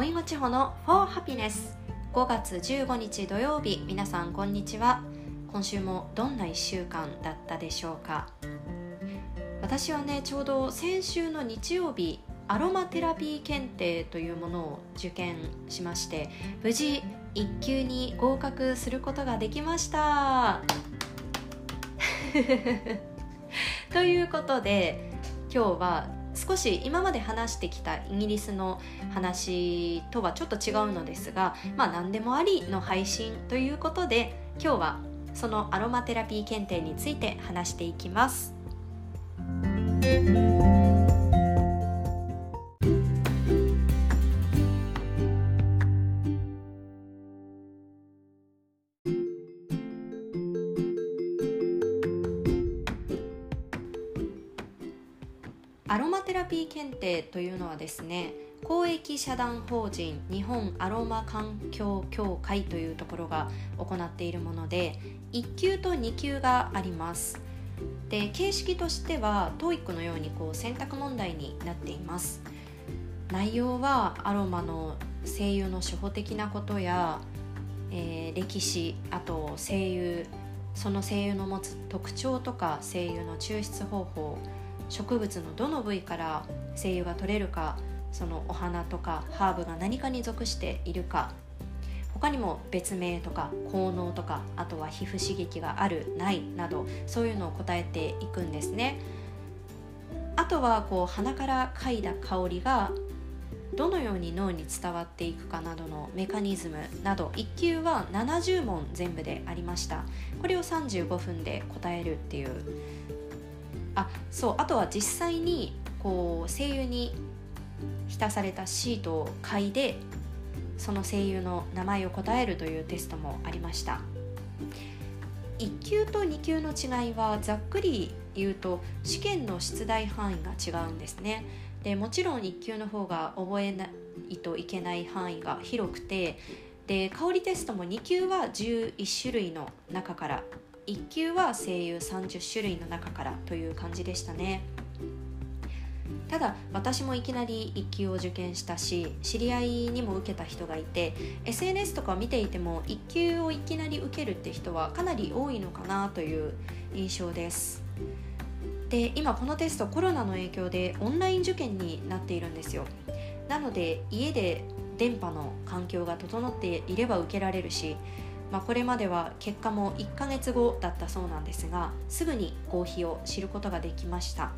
おいごちほの For Happiness 5月15日土曜日。皆さんこんにちは。今週もどんな1週間だったでしょうか。私はねちょうど先週の日曜日アロマテラピー検定というものを受験しまして無事1級に合格することができました。ということで今日は少し今まで話してきたイギリスの話とはちょっと違うのですがまあ何でもありの配信ということで今日はそのアロマテラピー検定について話していきます。アロマテラピー検定というのはですね公益社団法人日本アロマ環境協会というところが行っているもので1級と2級があります。で形式としては TOEIC のようにこう選択問題になっています。内容はアロマの声優の初歩的なことや、えー、歴史あと声優その声優の持つ特徴とか声優の抽出方法植物のどの部位から精油が取れるかそのお花とかハーブが何かに属しているか他にも別名とか効能とかあとは皮膚刺激があるないなどそういうのを答えていくんですね。あとはこう鼻から嗅いだ香りがどのように脳に伝わっていくかなどのメカニズムなど1級は70問全部でありました。これを35分で答えるっていうあそうあとは実際にこう声優に浸されたシートを嗅いでその声優の名前を答えるというテストもありました。1級と2級の違いはざっくり言うと試験の出題範囲が違うんですね。でもちろん1級の方が覚えないといけない範囲が広くてで香りテストも2級は11種類の中から1級は声優30種類の中からという感じでしたね。ただ私もいきなり1級を受験したし知り合いにも受けた人がいて SNS とか見ていても1級をいきなり受けるって人はかなり多いのかなという印象です。で今このテストコロナの影響でオンライン受験になっているんですよ。なので家で電波の環境が整っていれば受けられるしまあ、これまでは結果も1ヶ月後だったそうなんですがすぐに合否を知ることができました。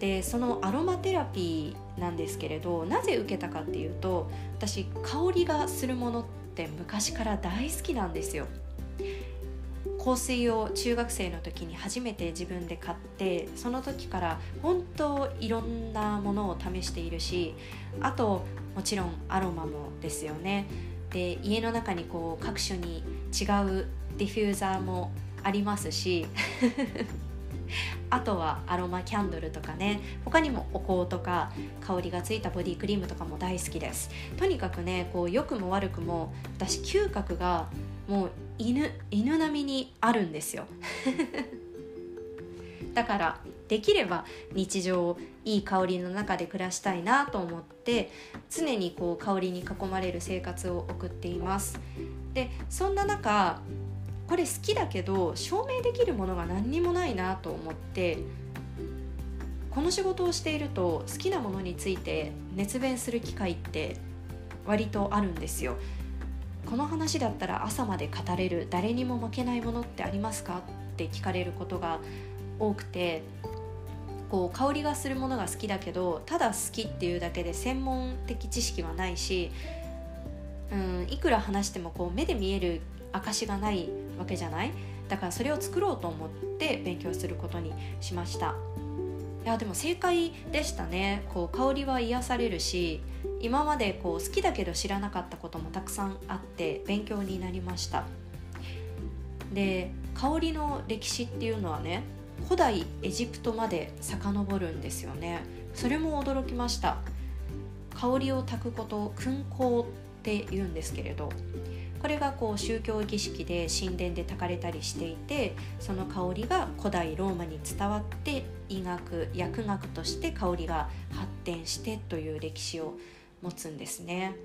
でそのアロマテラピーなんですけれどなぜ受けたかっていうと私香りがするものって昔から大好きなんですよ。香水を中学生の時に初めて自分で買ってその時から本当いろんなものを試しているしあともちろんアロマもですよね。で家の中にこう各所に違うディフューザーもありますし あとはアロマキャンドルとかね他にもお香とか香りがついたボディクリームとかも大好きです。とにかくねこう良くも悪くも私嗅覚がもう犬犬並みにあるんですよ。だからできれば日常いい香りの中で暮らしたいなと思って常にこう香りに囲まれる生活を送っています。でそんな中これ好きだけど証明できるものが何にもないなと思ってこの仕事をしていると好きなものについて熱弁する機会って割とあるんですよ。この話だったら朝まで語れる誰にも負けないものってありますか？って聞かれることが多くてこう香りがするものが好きだけどただ好きっていうだけで専門的知識はないし、うん、いくら話してもこう目で見える証がないわけじゃない？だからそれを作ろうと思って勉強することにしました。いやでも正解でしたね。こう香りは癒されるし今までこう好きだけど知らなかったこともたくさんあって勉強になりました。で香りの歴史っていうのはね古代エジプトまで遡るんですよね。それも驚きました。香りを焚くこと燻香って言うんですけれどこれがこう宗教儀式で神殿で焚かれたりしていてその香りが古代ローマに伝わって医学薬学として香りが発展してという歴史を持つんですね。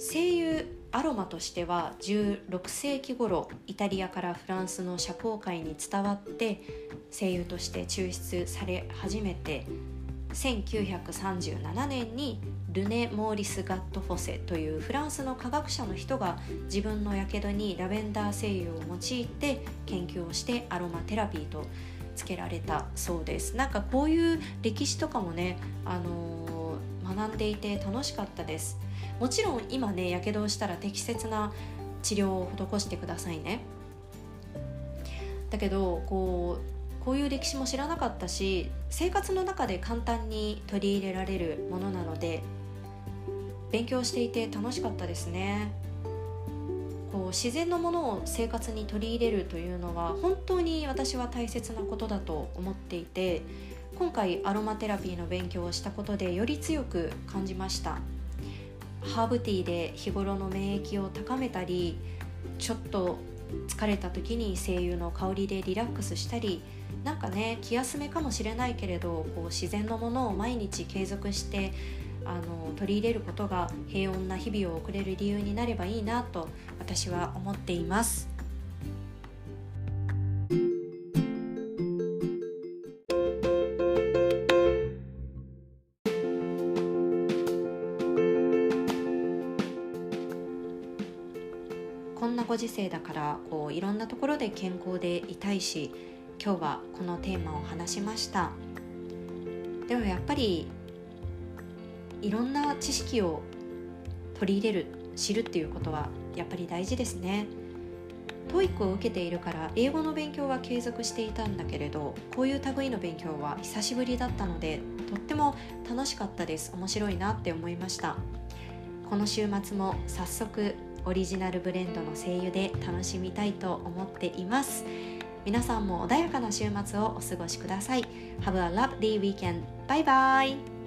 声優アロマとしては16世紀頃イタリアからフランスの社交界に伝わって声優として抽出され始めて1937年にルネ・モーリス・ガット・フォセというフランスの科学者の人が自分のやけどにラベンダー精油を用いて研究をしてアロマテラピーとつけられたそうです。なんかこういう歴史とかもね、あのー、学んでいて楽しかったです。もちろん今ねやけどをしたら適切な治療を施してくださいね。だけどこうこういう歴史も知らなかったし生活の中で簡単に取り入れられるものなので勉強していて楽しかったですね。こう自然のものを生活に取り入れるというのは本当に私は大切なことだと思っていて今回アロマテラピーの勉強をしたことでより強く感じましたハーブティーで日頃の免疫を高めたりちょっと疲れた時に精油の香りでリラックスしたりなんかね気休めかもしれないけれどこう自然のものを毎日継続してあの取り入れることが平穏な日々を送れる理由になればいいなと私は思っています。なご時世だからこういろんなところで健康でいたいし今日はこのテーマを話しました。でもやっぱりいろんな知識を取り入れる知るっていうことはやっぱり大事ですね。TOEIC を受けているから英語の勉強は継続していたんだけれどこういう類の勉強は久しぶりだったのでとっても楽しかったです。面白いなって思いました。この週末も早速オリジナルブレンドの精油で楽しみたいと思っています。皆さんも穏やかな週末をお過ごしください。Have a lovely weekend! バイバイ